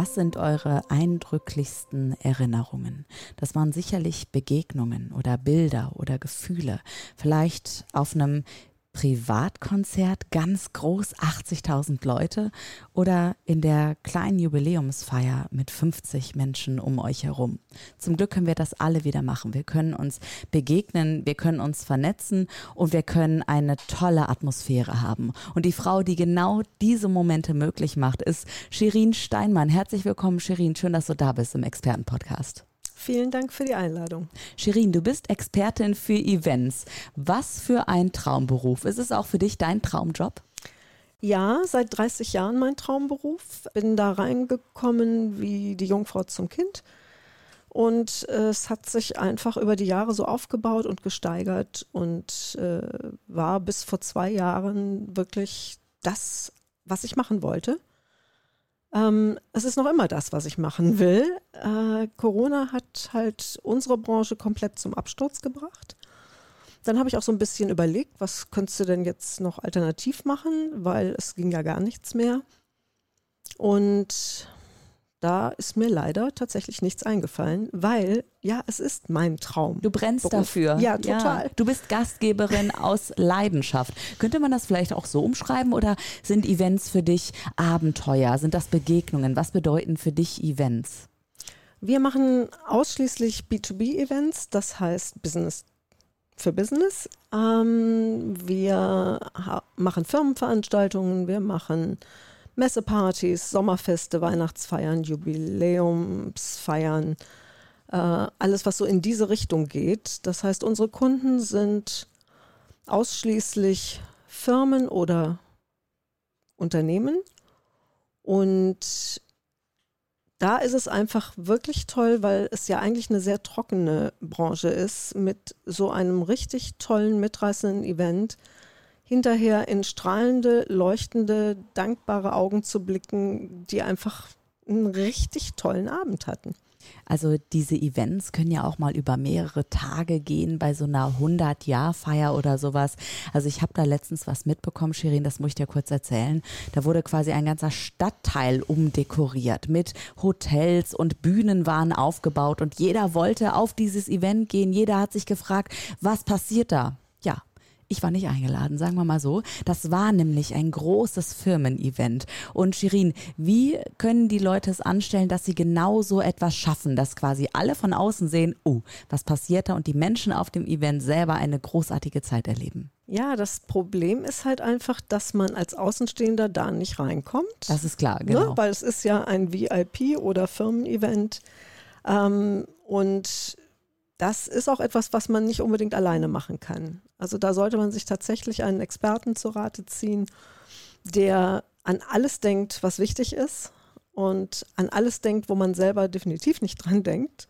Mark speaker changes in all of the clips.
Speaker 1: Was sind eure eindrücklichsten Erinnerungen? Das waren sicherlich Begegnungen oder Bilder oder Gefühle. Vielleicht auf einem Privatkonzert ganz groß 80.000 Leute oder in der kleinen Jubiläumsfeier mit 50 Menschen um euch herum. Zum Glück können wir das alle wieder machen. Wir können uns begegnen, wir können uns vernetzen und wir können eine tolle Atmosphäre haben. Und die Frau, die genau diese Momente möglich macht, ist Shirin Steinmann. Herzlich willkommen, Shirin. Schön, dass du da bist im Expertenpodcast.
Speaker 2: Vielen Dank für die Einladung.
Speaker 1: Shirin, du bist Expertin für Events. Was für ein Traumberuf. Ist es auch für dich dein Traumjob?
Speaker 2: Ja, seit 30 Jahren mein Traumberuf. Bin da reingekommen wie die Jungfrau zum Kind. Und äh, es hat sich einfach über die Jahre so aufgebaut und gesteigert und äh, war bis vor zwei Jahren wirklich das, was ich machen wollte. Ähm, es ist noch immer das, was ich machen will. Äh, Corona hat halt unsere Branche komplett zum Absturz gebracht. Dann habe ich auch so ein bisschen überlegt, was könntest du denn jetzt noch alternativ machen, weil es ging ja gar nichts mehr. Und da ist mir leider tatsächlich nichts eingefallen, weil ja, es ist mein Traum.
Speaker 1: Du brennst Beruf. dafür.
Speaker 2: Ja, total. Ja.
Speaker 1: Du bist Gastgeberin aus Leidenschaft. Könnte man das vielleicht auch so umschreiben oder sind Events für dich Abenteuer? Sind das Begegnungen? Was bedeuten für dich Events?
Speaker 2: Wir machen ausschließlich B2B-Events, das heißt Business für Business. Ähm, wir machen Firmenveranstaltungen, wir machen Messepartys, Sommerfeste, Weihnachtsfeiern, Jubiläumsfeiern, äh, alles, was so in diese Richtung geht. Das heißt, unsere Kunden sind ausschließlich Firmen oder Unternehmen. Und da ist es einfach wirklich toll, weil es ja eigentlich eine sehr trockene Branche ist, mit so einem richtig tollen, mitreißenden Event hinterher in strahlende, leuchtende, dankbare Augen zu blicken, die einfach einen richtig tollen Abend hatten.
Speaker 1: Also diese Events können ja auch mal über mehrere Tage gehen bei so einer 100-Jahr-Feier oder sowas. Also ich habe da letztens was mitbekommen, Shirin, das muss ich dir kurz erzählen. Da wurde quasi ein ganzer Stadtteil umdekoriert mit Hotels und Bühnen waren aufgebaut und jeder wollte auf dieses Event gehen. Jeder hat sich gefragt, was passiert da? Ich war nicht eingeladen, sagen wir mal so. Das war nämlich ein großes Firmen-Event. Und Shirin, wie können die Leute es anstellen, dass sie genau so etwas schaffen, dass quasi alle von außen sehen, oh, was passiert da und die Menschen auf dem Event selber eine großartige Zeit erleben?
Speaker 2: Ja, das Problem ist halt einfach, dass man als Außenstehender da nicht reinkommt.
Speaker 1: Das ist klar, genau.
Speaker 2: Ne? Weil es ist ja ein VIP- oder Firmen-Event. Ähm, und das ist auch etwas, was man nicht unbedingt alleine machen kann. Also da sollte man sich tatsächlich einen Experten zu Rate ziehen, der an alles denkt, was wichtig ist und an alles denkt, wo man selber definitiv nicht dran denkt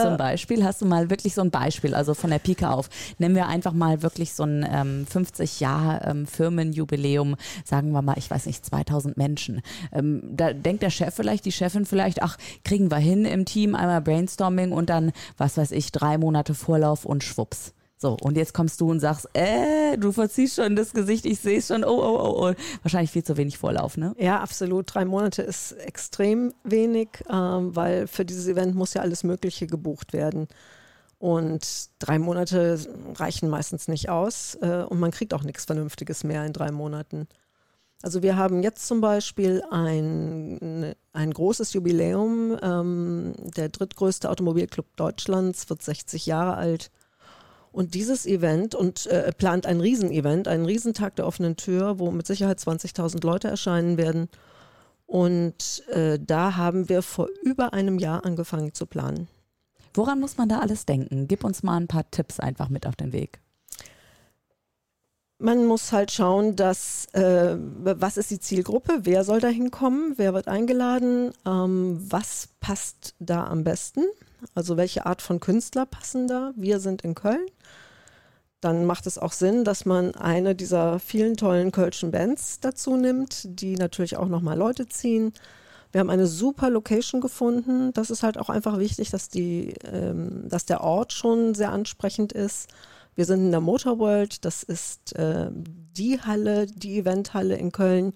Speaker 1: zum äh. Beispiel? Hast du mal wirklich so ein Beispiel, also von der Pike auf? Nehmen wir einfach mal wirklich so ein ähm, 50 Jahr ähm, Firmenjubiläum, sagen wir mal, ich weiß nicht, 2000 Menschen. Ähm, da denkt der Chef vielleicht, die Chefin vielleicht, ach, kriegen wir hin im Team, einmal Brainstorming und dann, was weiß ich, drei Monate Vorlauf und schwupps. So, und jetzt kommst du und sagst, äh, du verziehst schon das Gesicht, ich sehe es schon, oh, oh, oh, oh. Wahrscheinlich viel zu wenig Vorlauf, ne?
Speaker 2: Ja, absolut. Drei Monate ist extrem wenig, ähm, weil für dieses Event muss ja alles Mögliche gebucht werden. Und drei Monate reichen meistens nicht aus äh, und man kriegt auch nichts Vernünftiges mehr in drei Monaten. Also wir haben jetzt zum Beispiel ein, ein großes Jubiläum. Ähm, der drittgrößte Automobilclub Deutschlands wird 60 Jahre alt. Und dieses Event und äh, plant ein Riesenevent, einen Riesentag der offenen Tür, wo mit Sicherheit 20.000 Leute erscheinen werden. Und äh, da haben wir vor über einem Jahr angefangen zu planen.
Speaker 1: Woran muss man da alles denken? Gib uns mal ein paar Tipps einfach mit auf den Weg.
Speaker 2: Man muss halt schauen, dass äh, was ist die Zielgruppe, wer soll da hinkommen, wer wird eingeladen, ähm, was passt da am besten, also welche Art von Künstler passen da. Wir sind in Köln. dann macht es auch Sinn, dass man eine dieser vielen tollen Kölschen Bands dazu nimmt, die natürlich auch nochmal Leute ziehen. Wir haben eine super Location gefunden. Das ist halt auch einfach wichtig, dass, die, ähm, dass der Ort schon sehr ansprechend ist. Wir sind in der Motorworld. Das ist äh, die Halle, die Eventhalle in Köln,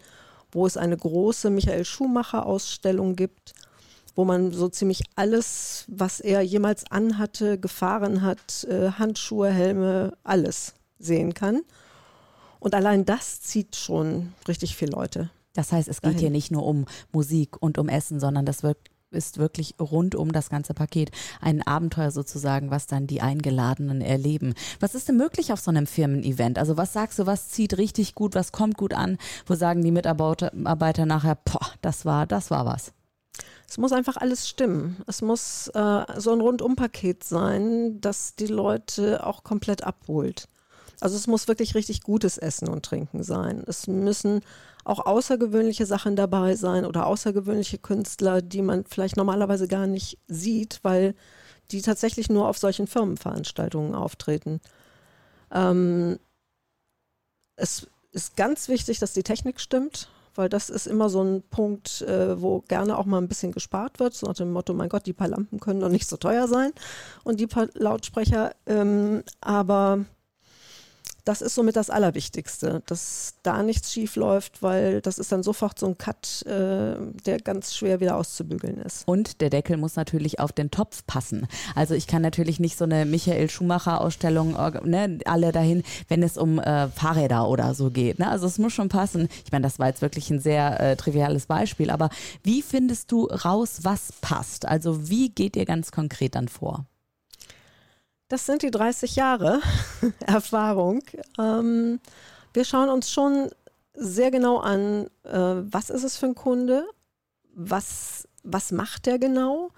Speaker 2: wo es eine große Michael Schumacher-Ausstellung gibt wo man so ziemlich alles, was er jemals anhatte, gefahren hat, äh, Handschuhe, Helme, alles sehen kann. Und allein das zieht schon richtig viele Leute.
Speaker 1: Das heißt, es geht dahin. hier nicht nur um Musik und um Essen, sondern das wird ist wirklich rund um das ganze Paket ein Abenteuer sozusagen, was dann die Eingeladenen erleben. Was ist denn möglich auf so einem Firmen-Event? Also was sagst du, was zieht richtig gut, was kommt gut an? Wo sagen die Mitarbeiter nachher, boah, das war, das war was?
Speaker 2: Es muss einfach alles stimmen. Es muss äh, so ein Rundumpaket sein, das die Leute auch komplett abholt. Also es muss wirklich richtig gutes Essen und Trinken sein. Es müssen auch außergewöhnliche Sachen dabei sein oder außergewöhnliche Künstler, die man vielleicht normalerweise gar nicht sieht, weil die tatsächlich nur auf solchen Firmenveranstaltungen auftreten. Ähm, es ist ganz wichtig, dass die Technik stimmt weil das ist immer so ein Punkt, äh, wo gerne auch mal ein bisschen gespart wird, so nach dem Motto, mein Gott, die paar Lampen können doch nicht so teuer sein und die paar Lautsprecher. Ähm, aber das ist somit das Allerwichtigste, dass da nichts schief läuft, weil das ist dann sofort so ein Cut, äh, der ganz schwer wieder auszubügeln ist.
Speaker 1: Und der Deckel muss natürlich auf den Topf passen. Also ich kann natürlich nicht so eine Michael Schumacher Ausstellung, ne, alle dahin, wenn es um äh, Fahrräder oder so geht. Ne? Also es muss schon passen. Ich meine, das war jetzt wirklich ein sehr äh, triviales Beispiel, aber wie findest du raus, was passt? Also wie geht ihr ganz konkret dann vor?
Speaker 2: Das sind die 30 Jahre Erfahrung. Ähm, wir schauen uns schon sehr genau an, äh, was ist es für ein Kunde, was, was macht der genau,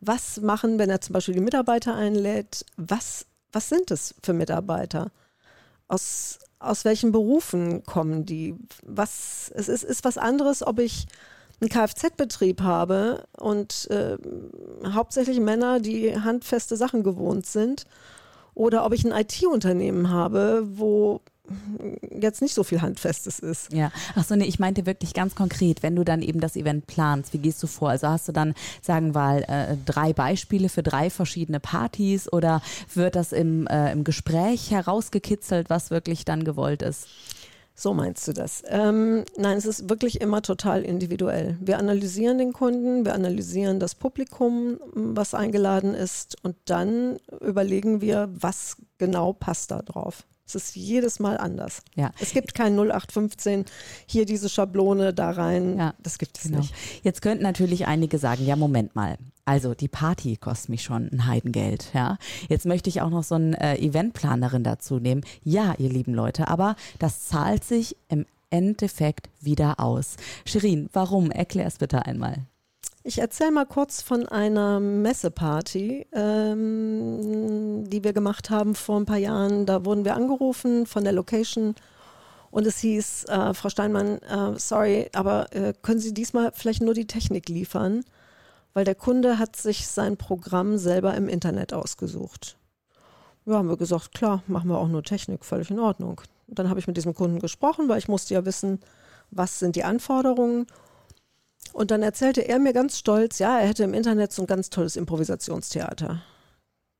Speaker 2: was machen, wenn er zum Beispiel die Mitarbeiter einlädt, was, was sind es für Mitarbeiter, aus, aus welchen Berufen kommen die, was, es ist, ist was anderes, ob ich einen Kfz-Betrieb habe und äh, hauptsächlich Männer, die handfeste Sachen gewohnt sind, oder ob ich ein IT-Unternehmen habe, wo jetzt nicht so viel Handfestes ist.
Speaker 1: Ja, ach so, nee, ich meinte wirklich ganz konkret, wenn du dann eben das Event planst, wie gehst du vor? Also hast du dann, sagen wir mal, äh, drei Beispiele für drei verschiedene Partys oder wird das im, äh, im Gespräch herausgekitzelt, was wirklich dann gewollt ist?
Speaker 2: So meinst du das? Ähm, nein, es ist wirklich immer total individuell. Wir analysieren den Kunden, wir analysieren das Publikum, was eingeladen ist und dann überlegen wir, was genau passt da drauf. Es ist jedes Mal anders. Ja. Es gibt kein 0815, hier diese Schablone da rein. Ja. Das gibt es genau. nicht.
Speaker 1: Jetzt könnten natürlich einige sagen, ja, Moment mal. Also die Party kostet mich schon ein Heidengeld, ja. Jetzt möchte ich auch noch so eine äh, Eventplanerin dazu nehmen. Ja, ihr lieben Leute, aber das zahlt sich im Endeffekt wieder aus. Shirin, warum? Erklär es bitte einmal.
Speaker 2: Ich erzähle mal kurz von einer Messeparty, ähm, die wir gemacht haben vor ein paar Jahren. Da wurden wir angerufen von der Location und es hieß, äh, Frau Steinmann, äh, sorry, aber äh, können Sie diesmal vielleicht nur die Technik liefern? Weil der Kunde hat sich sein Programm selber im Internet ausgesucht. Ja, haben wir gesagt, klar, machen wir auch nur Technik, völlig in Ordnung. Und dann habe ich mit diesem Kunden gesprochen, weil ich musste ja wissen, was sind die Anforderungen und dann erzählte er mir ganz stolz, ja, er hätte im Internet so ein ganz tolles Improvisationstheater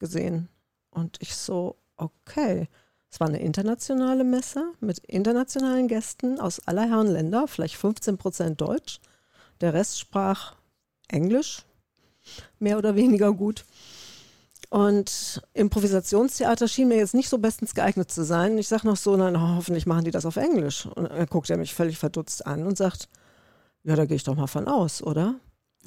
Speaker 2: gesehen. Und ich so, okay. Es war eine internationale Messe mit internationalen Gästen aus aller Herren Länder, vielleicht 15 Prozent Deutsch. Der Rest sprach Englisch, mehr oder weniger gut. Und Improvisationstheater schien mir jetzt nicht so bestens geeignet zu sein. Ich sage noch so, na, hoffentlich machen die das auf Englisch. Und dann guckt er mich völlig verdutzt an und sagt, ja, da gehe ich doch mal von aus, oder?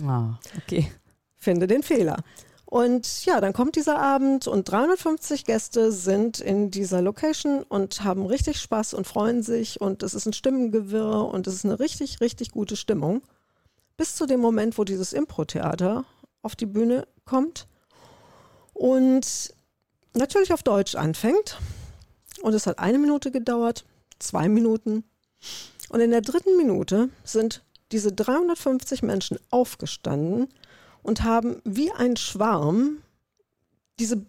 Speaker 1: Ah, okay.
Speaker 2: Finde den Fehler. Und ja, dann kommt dieser Abend und 350 Gäste sind in dieser Location und haben richtig Spaß und freuen sich und es ist ein Stimmengewirr und es ist eine richtig, richtig gute Stimmung. Bis zu dem Moment, wo dieses Impro-Theater auf die Bühne kommt und natürlich auf Deutsch anfängt. Und es hat eine Minute gedauert, zwei Minuten. Und in der dritten Minute sind diese 350 Menschen aufgestanden und haben wie ein Schwarm diese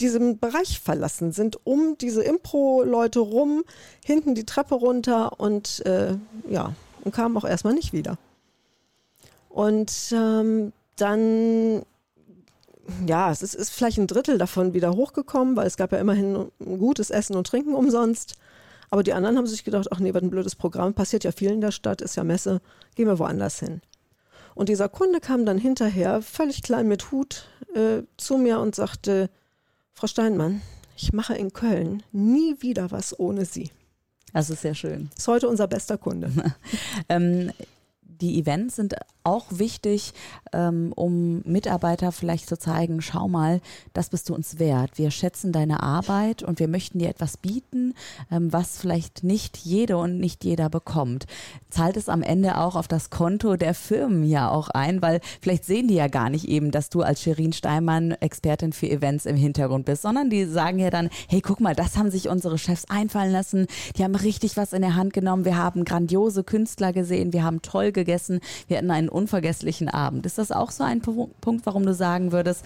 Speaker 2: diesen Bereich verlassen, sind um diese Impro-Leute rum, hinten die Treppe runter und äh, ja, und kamen auch erstmal nicht wieder. Und ähm, dann, ja, es ist, ist vielleicht ein Drittel davon wieder hochgekommen, weil es gab ja immerhin gutes Essen und Trinken umsonst. Aber die anderen haben sich gedacht, ach nee, was ein blödes Programm, passiert ja viel in der Stadt, ist ja Messe, gehen wir woanders hin. Und dieser Kunde kam dann hinterher, völlig klein mit Hut, äh, zu mir und sagte, Frau Steinmann, ich mache in Köln nie wieder was ohne Sie.
Speaker 1: Das ist sehr schön.
Speaker 2: Ist heute unser bester Kunde.
Speaker 1: ähm, die Events sind auch wichtig, ähm, um Mitarbeiter vielleicht zu zeigen, schau mal, das bist du uns wert. Wir schätzen deine Arbeit und wir möchten dir etwas bieten, ähm, was vielleicht nicht jede und nicht jeder bekommt. Zahlt es am Ende auch auf das Konto der Firmen ja auch ein, weil vielleicht sehen die ja gar nicht eben, dass du als Sherin Steinmann Expertin für Events im Hintergrund bist, sondern die sagen ja dann, hey, guck mal, das haben sich unsere Chefs einfallen lassen. Die haben richtig was in der Hand genommen. Wir haben grandiose Künstler gesehen. Wir haben toll gegessen. Wir hatten einen unvergesslichen Abend. Ist das auch so ein Punkt, warum du sagen würdest,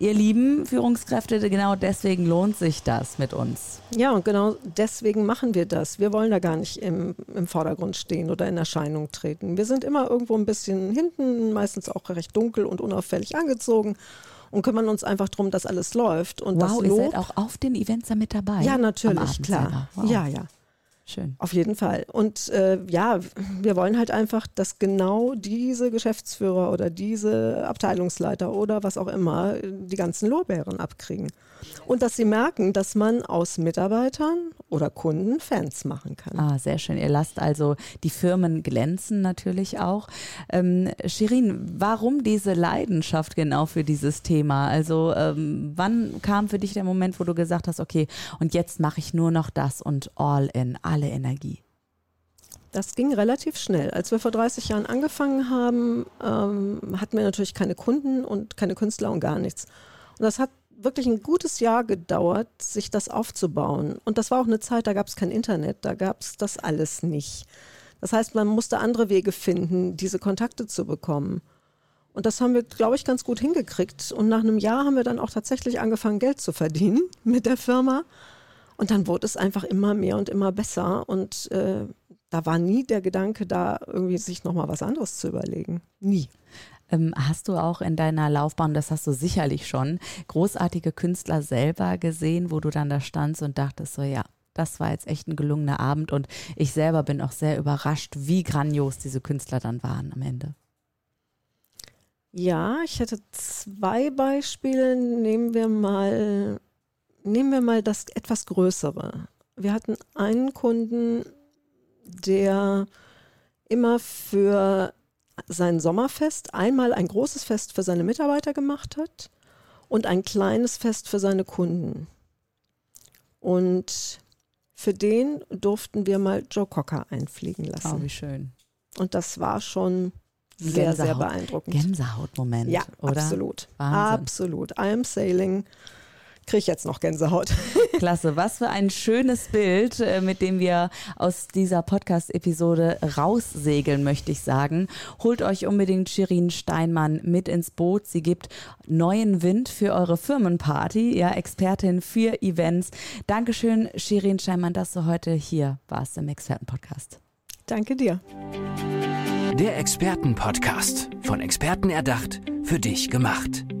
Speaker 1: Ihr lieben Führungskräfte, genau deswegen lohnt sich das mit uns.
Speaker 2: Ja, und genau deswegen machen wir das. Wir wollen da gar nicht im, im Vordergrund stehen oder in Erscheinung treten. Wir sind immer irgendwo ein bisschen hinten, meistens auch recht dunkel und unauffällig angezogen und kümmern uns einfach darum, dass alles läuft. Und
Speaker 1: wow,
Speaker 2: das
Speaker 1: ihr seid auch auf den Events da mit dabei?
Speaker 2: Ja, natürlich, klar. Wow. Ja, ja.
Speaker 1: Schön.
Speaker 2: Auf jeden Fall. Und äh, ja, wir wollen halt einfach, dass genau diese Geschäftsführer oder diese Abteilungsleiter oder was auch immer die ganzen Lorbeeren abkriegen. Und dass sie merken, dass man aus Mitarbeitern oder Kunden Fans machen kann.
Speaker 1: Ah, sehr schön. Ihr lasst also die Firmen glänzen natürlich auch. Ähm, Shirin, warum diese Leidenschaft genau für dieses Thema? Also ähm, wann kam für dich der Moment, wo du gesagt hast, okay, und jetzt mache ich nur noch das und all in, alle Energie?
Speaker 2: Das ging relativ schnell. Als wir vor 30 Jahren angefangen haben, ähm, hatten wir natürlich keine Kunden und keine Künstler und gar nichts. Und das hat wirklich ein gutes Jahr gedauert, sich das aufzubauen. Und das war auch eine Zeit, da gab es kein Internet, da gab es das alles nicht. Das heißt, man musste andere Wege finden, diese Kontakte zu bekommen. Und das haben wir, glaube ich, ganz gut hingekriegt. Und nach einem Jahr haben wir dann auch tatsächlich angefangen, Geld zu verdienen mit der Firma. Und dann wurde es einfach immer mehr und immer besser. Und äh, da war nie der Gedanke da, irgendwie sich nochmal was anderes zu überlegen. Nie.
Speaker 1: Ähm, hast du auch in deiner Laufbahn, das hast du sicherlich schon, großartige Künstler selber gesehen, wo du dann da standst und dachtest so, ja, das war jetzt echt ein gelungener Abend und ich selber bin auch sehr überrascht, wie grandios diese Künstler dann waren am Ende.
Speaker 2: Ja, ich hätte zwei Beispiele. Nehmen wir mal, nehmen wir mal das etwas Größere. Wir hatten einen Kunden, der immer für sein Sommerfest einmal ein großes Fest für seine Mitarbeiter gemacht hat und ein kleines Fest für seine Kunden. Und für den durften wir mal Joe Cocker einfliegen lassen.
Speaker 1: Oh, wie schön.
Speaker 2: Und das war schon sehr, Gänsehaut. sehr beeindruckend.
Speaker 1: Gänsehautmoment,
Speaker 2: ja,
Speaker 1: oder?
Speaker 2: Absolut.
Speaker 1: Wahnsinn.
Speaker 2: Absolut. I am sailing kriege ich jetzt noch Gänsehaut.
Speaker 1: Klasse, was für ein schönes Bild, äh, mit dem wir aus dieser Podcast-Episode raussegeln, möchte ich sagen. Holt euch unbedingt Shirin Steinmann mit ins Boot. Sie gibt neuen Wind für eure Firmenparty, ja, Expertin für Events. Dankeschön, Shirin Steinmann, dass du heute hier warst im Experten-Podcast.
Speaker 2: Danke dir.
Speaker 3: Der Experten-Podcast. Von Experten erdacht, für dich gemacht.